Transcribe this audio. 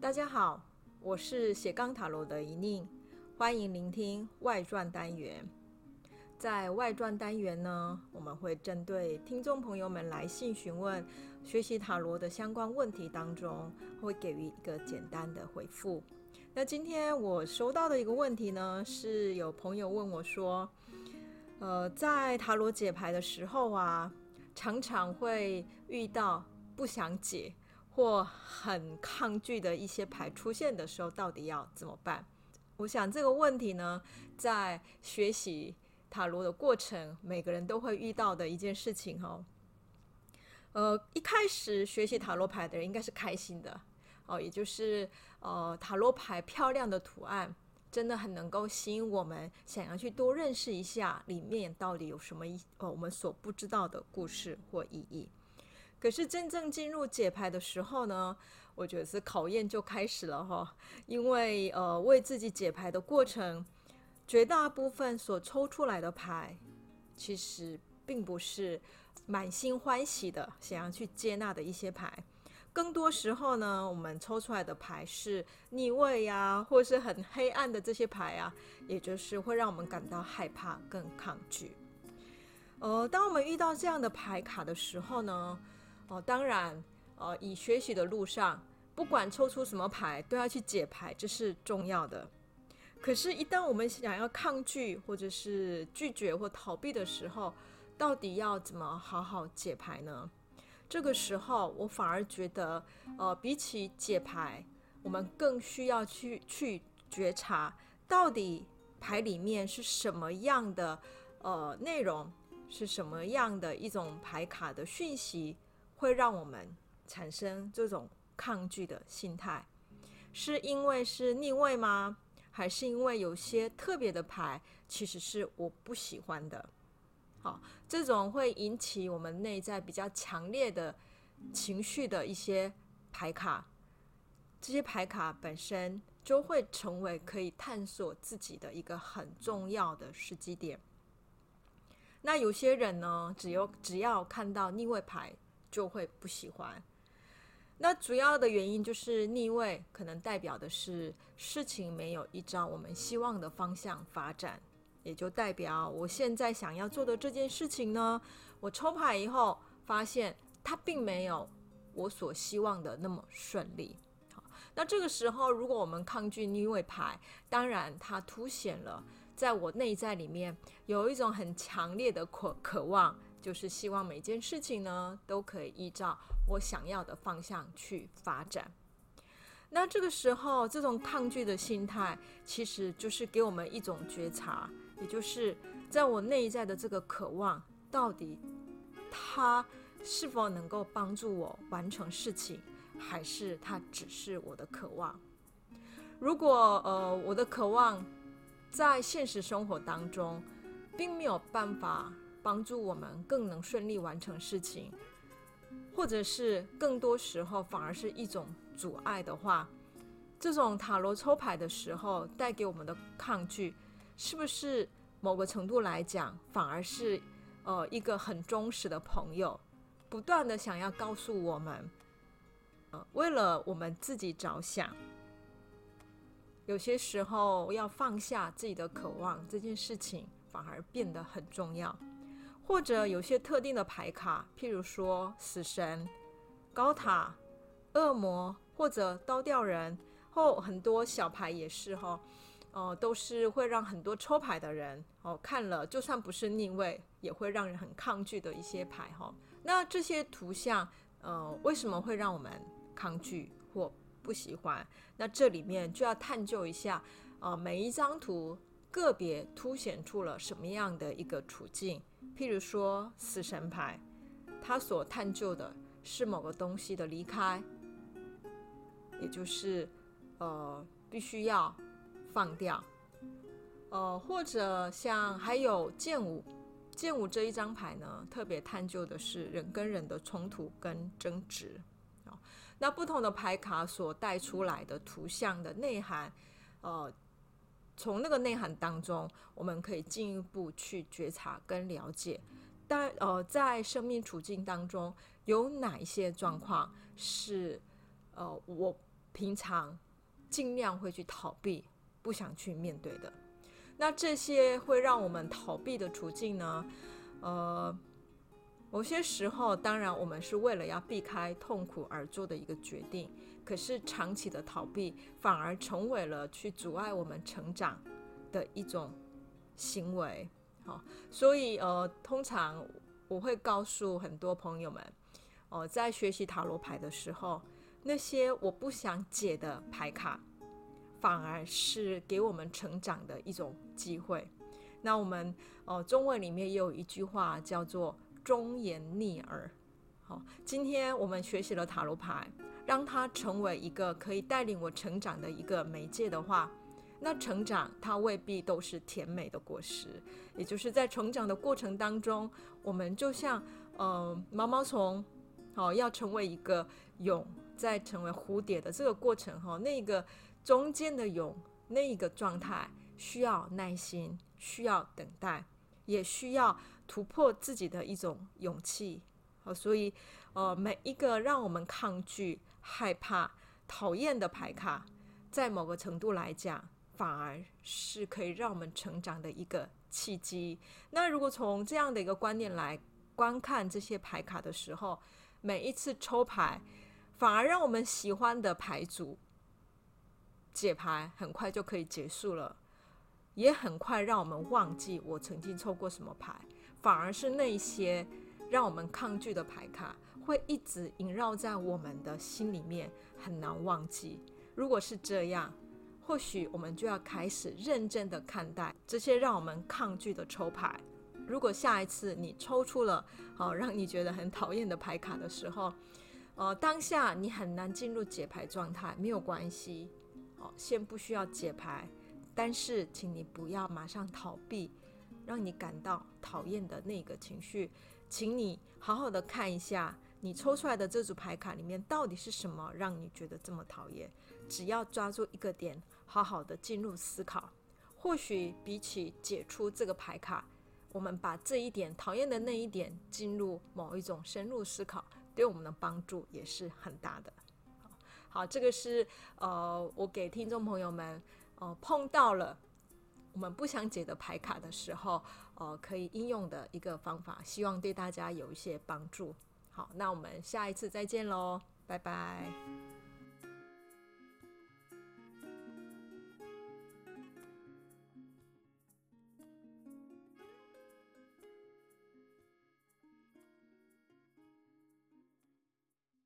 大家好，我是斜杠塔罗的一宁，欢迎聆听外传单元。在外传单元呢，我们会针对听众朋友们来信询问学习塔罗的相关问题当中，会给予一个简单的回复。那今天我收到的一个问题呢，是有朋友问我说，呃，在塔罗解牌的时候啊，常常会遇到不想解。或很抗拒的一些牌出现的时候，到底要怎么办？我想这个问题呢，在学习塔罗的过程，每个人都会遇到的一件事情哦。呃，一开始学习塔罗牌的人应该是开心的哦，也就是呃，塔罗牌漂亮的图案真的很能够吸引我们，想要去多认识一下里面到底有什么一呃我们所不知道的故事或意义。可是真正进入解牌的时候呢，我觉得是考验就开始了哈，因为呃为自己解牌的过程，绝大部分所抽出来的牌，其实并不是满心欢喜的想要去接纳的一些牌，更多时候呢，我们抽出来的牌是逆位呀，或是很黑暗的这些牌啊，也就是会让我们感到害怕、更抗拒。呃，当我们遇到这样的牌卡的时候呢，哦，当然，呃，以学习的路上，不管抽出什么牌，都要去解牌，这是重要的。可是，一旦我们想要抗拒，或者是拒绝或逃避的时候，到底要怎么好好解牌呢？这个时候，我反而觉得，呃，比起解牌，我们更需要去去觉察，到底牌里面是什么样的呃内容，是什么样的一种牌卡的讯息。会让我们产生这种抗拒的心态，是因为是逆位吗？还是因为有些特别的牌其实是我不喜欢的？好，这种会引起我们内在比较强烈的情绪的一些牌卡，这些牌卡本身就会成为可以探索自己的一个很重要的时机点。那有些人呢，只有只要看到逆位牌。就会不喜欢。那主要的原因就是逆位，可能代表的是事情没有依照我们希望的方向发展，也就代表我现在想要做的这件事情呢，我抽牌以后发现它并没有我所希望的那么顺利。好，那这个时候如果我们抗拒逆位牌，当然它凸显了在我内在里面有一种很强烈的渴渴望。就是希望每件事情呢，都可以依照我想要的方向去发展。那这个时候，这种抗拒的心态，其实就是给我们一种觉察，也就是在我内在的这个渴望，到底它是否能够帮助我完成事情，还是它只是我的渴望？如果呃，我的渴望在现实生活当中，并没有办法。帮助我们更能顺利完成事情，或者是更多时候反而是一种阻碍的话，这种塔罗抽牌的时候带给我们的抗拒，是不是某个程度来讲，反而是呃一个很忠实的朋友，不断的想要告诉我们，呃，为了我们自己着想，有些时候要放下自己的渴望，这件事情反而变得很重要。或者有些特定的牌卡，譬如说死神、高塔、恶魔或者刀吊人，或很多小牌也是哈，哦、都是会让很多抽牌的人哦看了，就算不是逆位，也会让人很抗拒的一些牌哈。那这些图像，呃，为什么会让我们抗拒或不喜欢？那这里面就要探究一下，啊、呃，每一张图。个别凸显出了什么样的一个处境？譬如说死神牌，它所探究的是某个东西的离开，也就是呃必须要放掉。呃，或者像还有剑舞，剑舞这一张牌呢，特别探究的是人跟人的冲突跟争执。那不同的牌卡所带出来的图像的内涵，呃。从那个内涵当中，我们可以进一步去觉察跟了解，但呃，在生命处境当中，有哪一些状况是呃我平常尽量会去逃避、不想去面对的。那这些会让我们逃避的处境呢？呃，某些时候，当然我们是为了要避开痛苦而做的一个决定。可是长期的逃避，反而成为了去阻碍我们成长的一种行为。好，所以呃，通常我会告诉很多朋友们，哦、在学习塔罗牌的时候，那些我不想解的牌卡，反而是给我们成长的一种机会。那我们哦、中文里面也有一句话叫做“忠言逆耳”。好，今天我们学习了塔罗牌，让它成为一个可以带领我成长的一个媒介的话，那成长它未必都是甜美的果实。也就是在成长的过程当中，我们就像呃毛毛虫，好，要成为一个蛹，再成为蝴蝶的这个过程哈，那个中间的蛹那一个状态需要耐心。需要等待，也需要突破自己的一种勇气。好，所以，呃，每一个让我们抗拒、害怕、讨厌的牌卡，在某个程度来讲，反而是可以让我们成长的一个契机。那如果从这样的一个观念来观看这些牌卡的时候，每一次抽牌，反而让我们喜欢的牌组解牌很快就可以结束了。也很快让我们忘记我曾经抽过什么牌，反而是那些让我们抗拒的牌卡会一直萦绕在我们的心里面，很难忘记。如果是这样，或许我们就要开始认真的看待这些让我们抗拒的抽牌。如果下一次你抽出了好让你觉得很讨厌的牌卡的时候，呃，当下你很难进入解牌状态，没有关系，哦，先不需要解牌。但是，请你不要马上逃避，让你感到讨厌的那个情绪。请你好好的看一下，你抽出来的这组牌卡里面到底是什么让你觉得这么讨厌。只要抓住一个点，好好的进入思考，或许比起解出这个牌卡，我们把这一点讨厌的那一点进入某一种深入思考，对我们的帮助也是很大的。好，这个是呃，我给听众朋友们。呃，碰到了我们不想解的牌卡的时候，呃，可以应用的一个方法，希望对大家有一些帮助。好，那我们下一次再见喽，拜拜。